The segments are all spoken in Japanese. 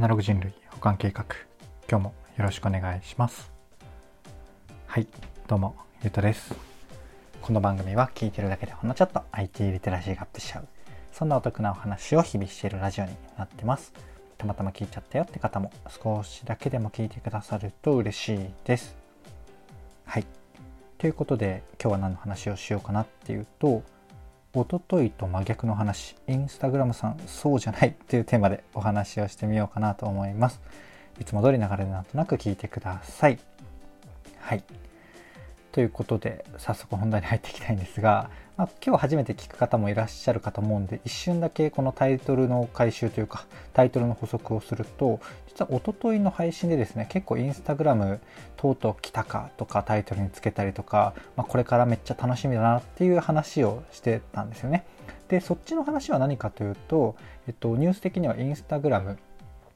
ナログ人類保管計画。今日もよろしくお願いします。はいどうもゆうとです。この番組は聞いてるだけでほんのちょっと IT リテラシーがアップしちゃう。そんなお得なお話を日々しているラジオになってます。たまたま聞いちゃったよって方も少しだけでも聞いてくださると嬉しいです。はい。ということで今日は何の話をしようかなっていうとおとといと真逆の話、インスタグラムさんそうじゃないっていうテーマでお話をしてみようかなと思います。いつも通り流れでなんとなく聞いてください。はい。ということで、早速本題に入っていきたいんですが、まあ、今日初めて聞く方もいらっしゃるかと思うんで、一瞬だけこのタイトルの回収というか、タイトルの補足をすると、実はおとといの配信でですね、結構インスタグラムとうとう来たかとかタイトルにつけたりとか、まあ、これからめっちゃ楽しみだなっていう話をしてたんですよね。で、そっちの話は何かというと、えっと、ニュース的にはインスタグラム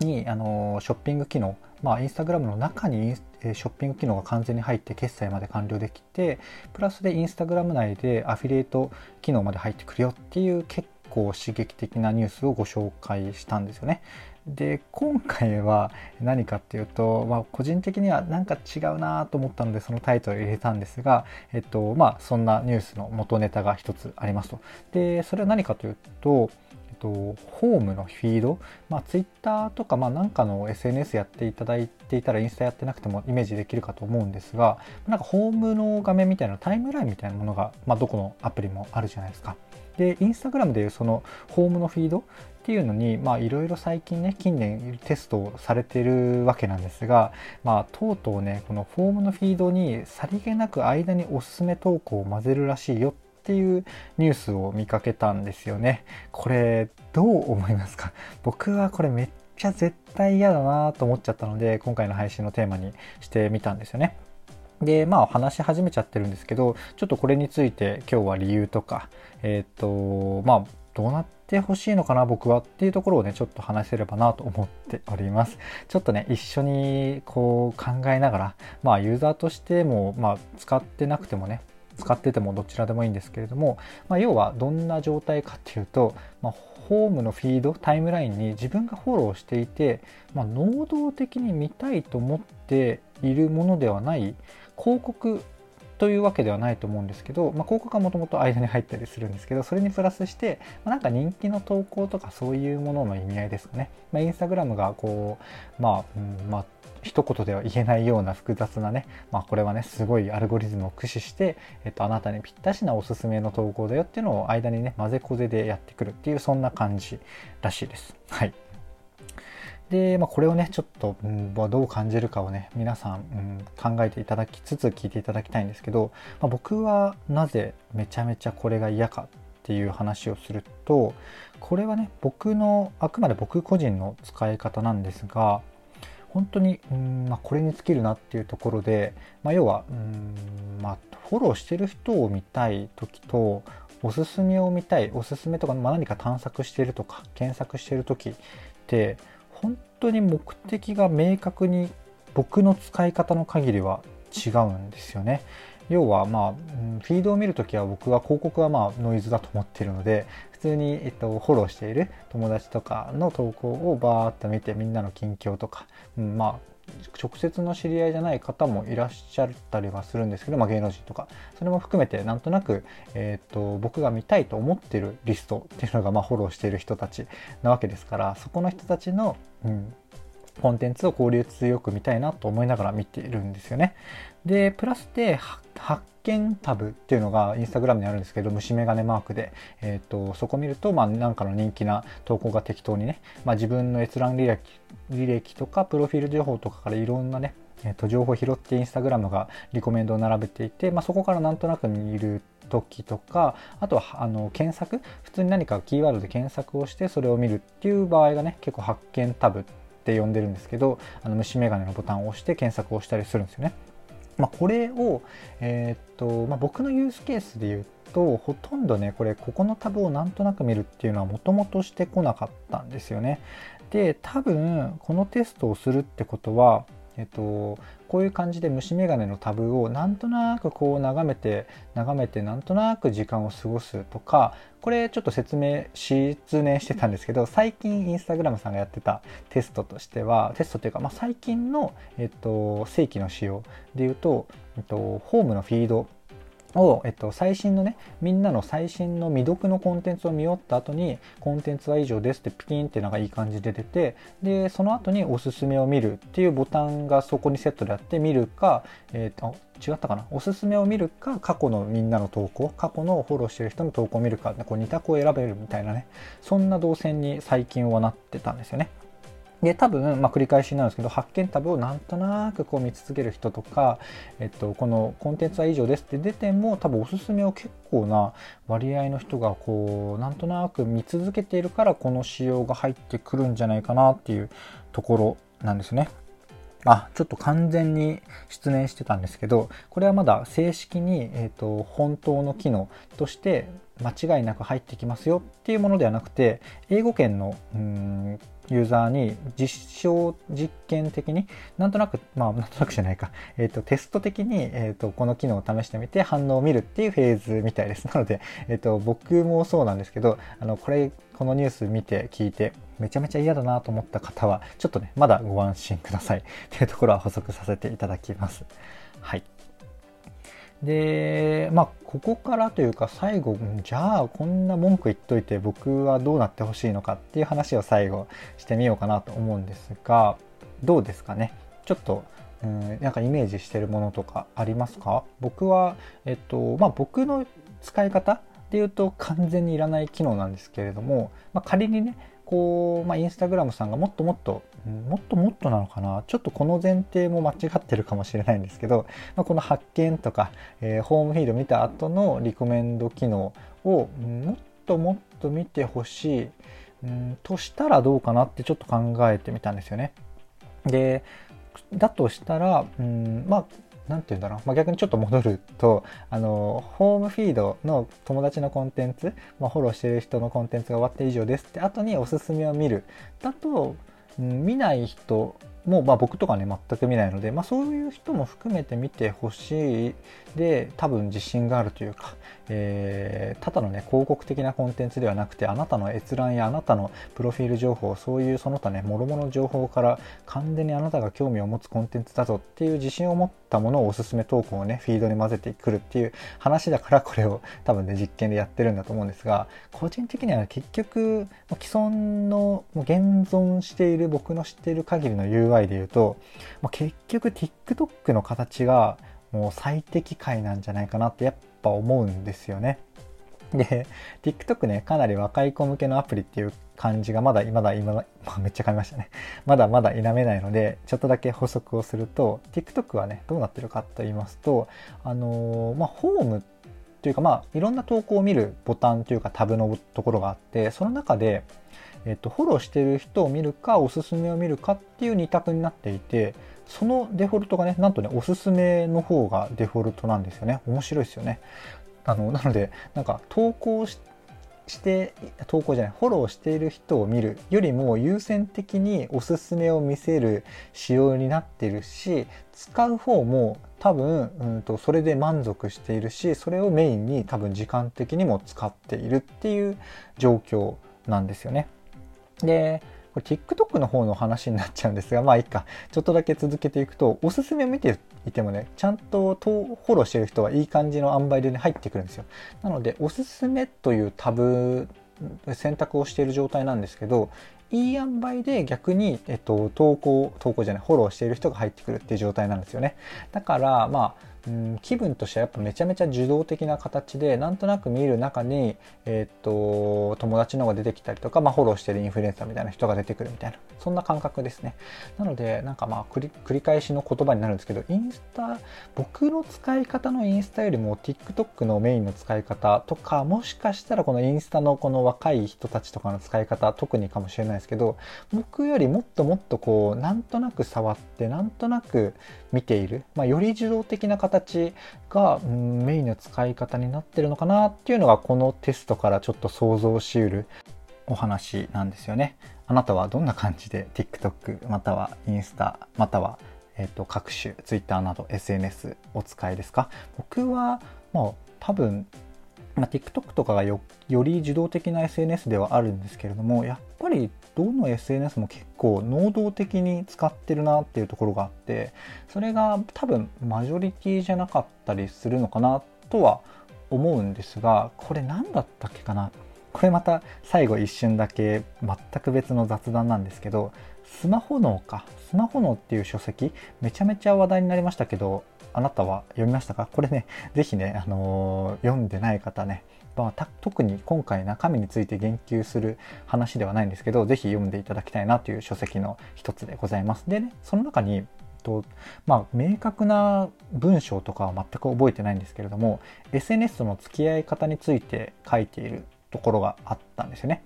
にあのショッピング機能、まあ、インスタグラムの中にショッピング機能が完全に入って決済まで完了できてプラスでインスタグラム内でアフィリエイト機能まで入ってくるよっていう結構刺激的なニュースをご紹介したんですよね。で今回は何かっていうと、まあ、個人的にはなんか違うなと思ったのでそのタイトルを入れたんですが、えっとまあ、そんなニュースの元ネタが一つありますと。でそれは何かというとと、ホームのフィード、まあ、Twitter とか、まあ、なんかの SNS やっていただいていたらインスタやってなくてもイメージできるかと思うんですが、なんかホームの画面みたいなタイムラインみたいなものが、まあ、どこのアプリもあるじゃないですか。で、インスタグラムでいうそのホームのフィードっていうのに、いろいろ最近ね、近年テストをされてるわけなんですが、まあとうとうね、このフォームのフィードにさりげなく間におすすめ投稿を混ぜるらしいよってていうニュースを見かけたんですよね。これどう思いますか？僕はこれめっちゃ絶対嫌だなと思っちゃったので今回の配信のテーマにしてみたんですよね。で、まあ話し始めちゃってるんですけど、ちょっとこれについて今日は理由とか、えっ、ー、と、まあどうなってほしいのかな僕はっていうところをね、ちょっと話せればなと思っております。ちょっとね、一緒にこう考えながら、まあユーザーとしても、まあ使ってなくてもね、使っててもどちらでもいいんですけれども、まあ、要はどんな状態かっていうと、まあ、ホームのフィードタイムラインに自分がフォローしていて、まあ、能動的に見たいと思っているものではない広告というわけではないと思うんですけど、まあ、広告はもともと間に入ったりするんですけどそれにプラスして、まあ、なんか人気の投稿とかそういうものの意味合いですかね、まあ、インスタグラムがこうまあ、うんまあ一言では言えないような複雑なね、まあ、これはねすごいアルゴリズムを駆使して、えっと、あなたにぴったしなおすすめの投稿だよっていうのを間にね混ぜこぜでやってくるっていうそんな感じらしいです。はいで、まあ、これをね、ちょっと、うん、どう感じるかをね、皆さん、うん、考えていただきつつ聞いていただきたいんですけど、まあ、僕はなぜめちゃめちゃこれが嫌かっていう話をすると、これはね、僕の、あくまで僕個人の使い方なんですが、本当に、うんまあ、これに尽きるなっていうところで、まあ、要は、うんまあ、フォローしてる人を見たい時と、おすすめを見たい、おすすめとか、まあ、何か探索してるとか、検索してる時って、本当に目的が明確に僕の使い方の限りは違うんですよね。要はまあ、フィードを見るときは僕は広告はまあノイズだと思っているので、普通に、えっと、フォローしている友達とかの投稿をバーッと見てみんなの近況とか、うん、まあ直接の知り合いじゃない方もいらっしゃったりはするんですけど、まあ、芸能人とか。それも含めてなんとなく、えーと、僕が見たいと思ってるリストっていうのが、まあ、フォローしている人たちなわけですからそこの人たちの、うん、コンテンツを効率よく見たいなと思いながら見ているんですよね。で、プラスで発見タブっていうのがインスタグラムにあるんですけど、虫眼鏡マークで、えっ、ー、と、そこ見ると、まあ、なんかの人気な投稿が適当にね、まあ、自分の閲覧履歴履歴とか、プロフィール情報とかからいろんなね、えー、と情報を拾ってインスタグラムがリコメンドを並べていて、まあ、そこからなんとなく見る時とかあとはあの検索？普通に何かキーワードで検索をしてそれを見るっていう場合がね結構発見タブって呼んでるんですけどあの虫眼鏡のボタンを押して検索をしたりするんですよね。まあ、これを、えー、っとまあ、僕のユースケースで言うとほとんどねこれここのタブをなんとなく見るっていうのはもともとしてこなかったんですよね。で多分このテストをするってことはえっと、こういう感じで虫眼鏡のタブをなんとなくこう眺めて眺めてなんとなく時間を過ごすとかこれちょっと説明失念してたんですけど最近インスタグラムさんがやってたテストとしてはテストというか、まあ、最近の、えっと、正規の仕様でいうと、えっと、ホームのフィードを、えっと、最新のね、みんなの最新の未読のコンテンツを見終わった後に、コンテンツは以上ですってピキンってなんかいい感じで出て、で、その後におすすめを見るっていうボタンがそこにセットであって見るか、えっ、と、違ったかな？おすすめを見るか、過去のみんなの投稿、過去のフォローしてる人の投稿を見るか、こう2択を選べるみたいなね、そんな動線に最近はなってたんですよね。で多分、まあ、繰り返しなんですけど発見タブをなんとなくこう見続ける人とか、えっと、このコンテンツは以上ですって出ても多分おすすめを結構な割合の人がこうなんとなく見続けているからこの仕様が入ってくるんじゃないかなっていうところなんですね。あ、ちょっと完全に失念してたんですけど、これはまだ正式に、えーと、本当の機能として間違いなく入ってきますよっていうものではなくて、英語圏のうんユーザーに実証実験的になんとなくまあなんとなくじゃないか、えっ、ー、とテスト的に、えーと、この機能を試してみて反応を見るっていうフェーズみたいです。なので、えっ、ー、と僕もそうなんですけどあのこれこのニュース見て聞いてめちゃめちゃ嫌だなと思った方はちょっとねまだご安心ください。っていうところは補足させていただきます。はい。で、まあ、ここからというか最後、じゃあこんな文句言っといて僕はどうなってほしいのかっていう話を最後してみようかなと思うんですが、どうですかね？ちょっと、うん、なんかイメージしてるものとかありますか？僕は、えっと、まあ僕の使い方で言うと完全にいらない機能なんですけれども、まあ、仮にね、こう、まあ、インスタグラムさんがもっともっと、もっともっとなのかな？ちょっとこの前提も間違ってるかもしれないんですけど、まあ、この発見とか、えー、ホームフィード見た後のリコメンド機能をもっともっと見てほしい、うん、としたらどうかなってちょっと考えてみたんですよね。で、だとしたら、うん、まあ何て言うんだろう、まあ、逆にちょっと戻るとあのホームフィードの友達のコンテンツ、まあ、フォローしてる人のコンテンツが終わって以上ですって後におすすめを見る。だと、見ない人もまあ僕とかね全く見ないので、まあ、そういう人も含めて見てほしい。で多分自信があるというか、えー、ただのね広告的なコンテンツではなくてあなたの閲覧やあなたのプロフィール情報そういうその他ね諸々の情報から完全にあなたが興味を持つコンテンツだぞっていう自信を持ったものをおすすめ投稿をねフィードに混ぜてくるっていう話だからこれを多分ね実験でやってるんだと思うんですが個人的には結局既存の現存している僕の知っている限りの UI で言うと、結局 TikTok の形がもう最適解なんじゃないかなってやっぱ思うんですよね。で、TikTok ね、かなり若い子向けのアプリっていう感じがまだ、まだ今、まあ、めっちゃ噛みましたね。まだまだ否めないので、ちょっとだけ補足をすると、TikTok はね、どうなってるかと言いますと、あのー、まあ、ホームというか、まあ、いろんな投稿を見るボタンというかタブのところがあって、その中で、えっと、フォローしてる人を見るか、おすすめを見るかっていう2択になっていて、そのデフォルトがね、なんとね、おすすめの方がデフォルトなんですよね。面白いですよね。あの、なので、なんか投稿して投稿じゃないフォローしている人を見るよりも優先的におすすめを見せる仕様になってるし使う方も多分、うんと、それで満足しているしそれをメインに多分時間的にも使っているっていう状況なんですよね。でこれ TikTok の方の話になっちゃうんですが、まあいいか。ちょっとだけ続けていくと、おすすめを見ていてもね、ちゃんとフォローしてる人はいい感じの塩梅でね、入ってくるんですよ。なので、おすすめというタブ選択をしている状態なんですけど、いい塩梅で逆に、えっと、投稿、投稿じゃない、フォローしている人が入ってくるっていう状態なんですよね。だから、まあ、うん、気分としてはやっぱめちゃめちゃ受動的な形でなんとなく見る中に、えー、っと友達の方が出てきたりとか、まあ、フォローしてるインフルエンサーみたいな人が出てくるみたいな。そんな感覚ですね。なのでなんかまあ繰り返しの言葉になるんですけどインスタ僕の使い方のインスタよりも TikTok のメインの使い方とかもしかしたらこのインスタのこの若い人たちとかの使い方特にかもしれないですけど僕よりもっともっとこうなんとなく触ってなんとなく見ている、まあ、より受動的な形が、メインの使い方になってるのかなっていうのがこのテストからちょっと想像しうるお話なんですよね。あなたはどんな感じで TikTok またはインスタまたはえっと、各種 Twitter など SNS お使いですか？僕はもう多分まあ、TikTok とかがより受動的な SNS ではあるんですけれどもやっぱりどの SNS も結構能動的に使ってるなっていうところがあってそれが多分マジョリティじゃなかったりするのかなとは思うんですがこれ何だったっけかな？これまた最後一瞬だけ全く別の雑談なんですけどスマホ脳か。スマホ脳っていう書籍めちゃめちゃ話題になりましたけどあなたは読みましたか？これね是非ね、あのー、読んでない方ねまあ、特に今回中身について言及する話ではないんですけど是非読んでいただきたいなという書籍の一つでございます。でねその中にとまあ、明確な文章とかは全く覚えてないんですけれども SNS との付き合い方について書いているところがあったんですよね。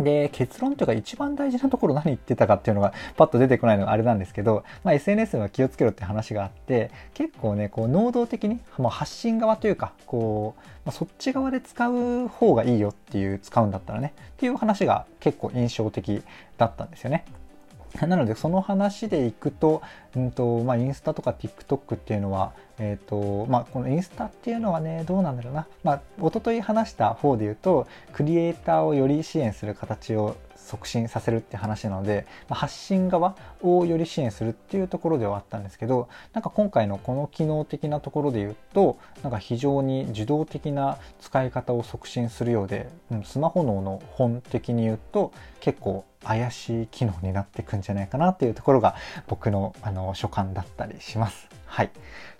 で、結論というか一番大事なところ何言ってたかっていうのがパッと出てこないのがあれなんですけど、まあ、SNS は気をつけろって話があって、結構ね、こう能動的に、もう発信側というか、こう、まあ、そっち側で使う方がいいよっていう、使うんだったらね、っていう話が結構印象的だったんですよね。なのでその話でいくと,、うんとまあ、インスタとか TikTok っていうのは、えーとまあ、このインスタっていうのはねどうなんだろうな、まあ一昨日話した方で言うとクリエイターをより支援する形を促進させるって話なので、まあ、発信側をより支援するっていうところではあったんですけどなんか今回のこの機能的なところで言うとなんか非常に受動的な使い方を促進するようで、うん、スマホ脳の本的に言うと結構怪しい機能になってくんじゃないかなっていうところが僕のあの所感だったりします。はい。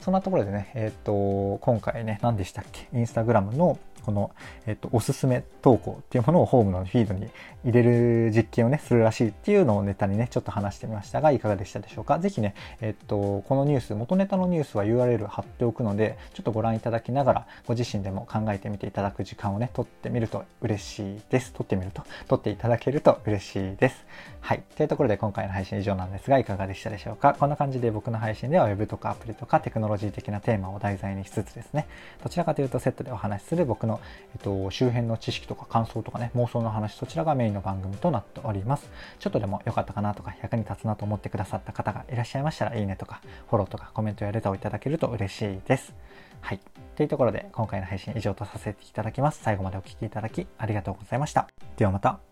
そんなところでね、えっ、ー、と、今回ね、何でしたっけ？インスタグラムのこの、えっと、おすすめ投稿っていうものをホームのフィードに入れる実験をね、するらしいっていうのをネタにね、ちょっと話してみましたが、いかがでしたでしょうか？ぜひね、えっと、このニュース、元ネタのニュースは URL 貼っておくので、ちょっとご覧いただきながら、ご自身でも考えてみていただく時間をね、取ってみると嬉しいです。取ってみると、取っていただけると嬉しいです。はい。というところで今回の配信以上なんですが、いかがでしたでしょうか？こんな感じで僕の配信では Web とかアプリとかテクノロジー的なテーマを題材にしつつですね、どちらかというとセットでお話しする僕のの、えっと、周辺の知識とか感想とかね、妄想の話、そちらがメインの番組となっております。ちょっとでも良かったかなとか、役に立つなと思ってくださった方がいらっしゃいましたら、いいねとか、フォローとかコメントやレターをいただけると嬉しいです。はい。というところで、今回の配信以上とさせていただきます。最後までお聴きいただきありがとうございました。ではまた。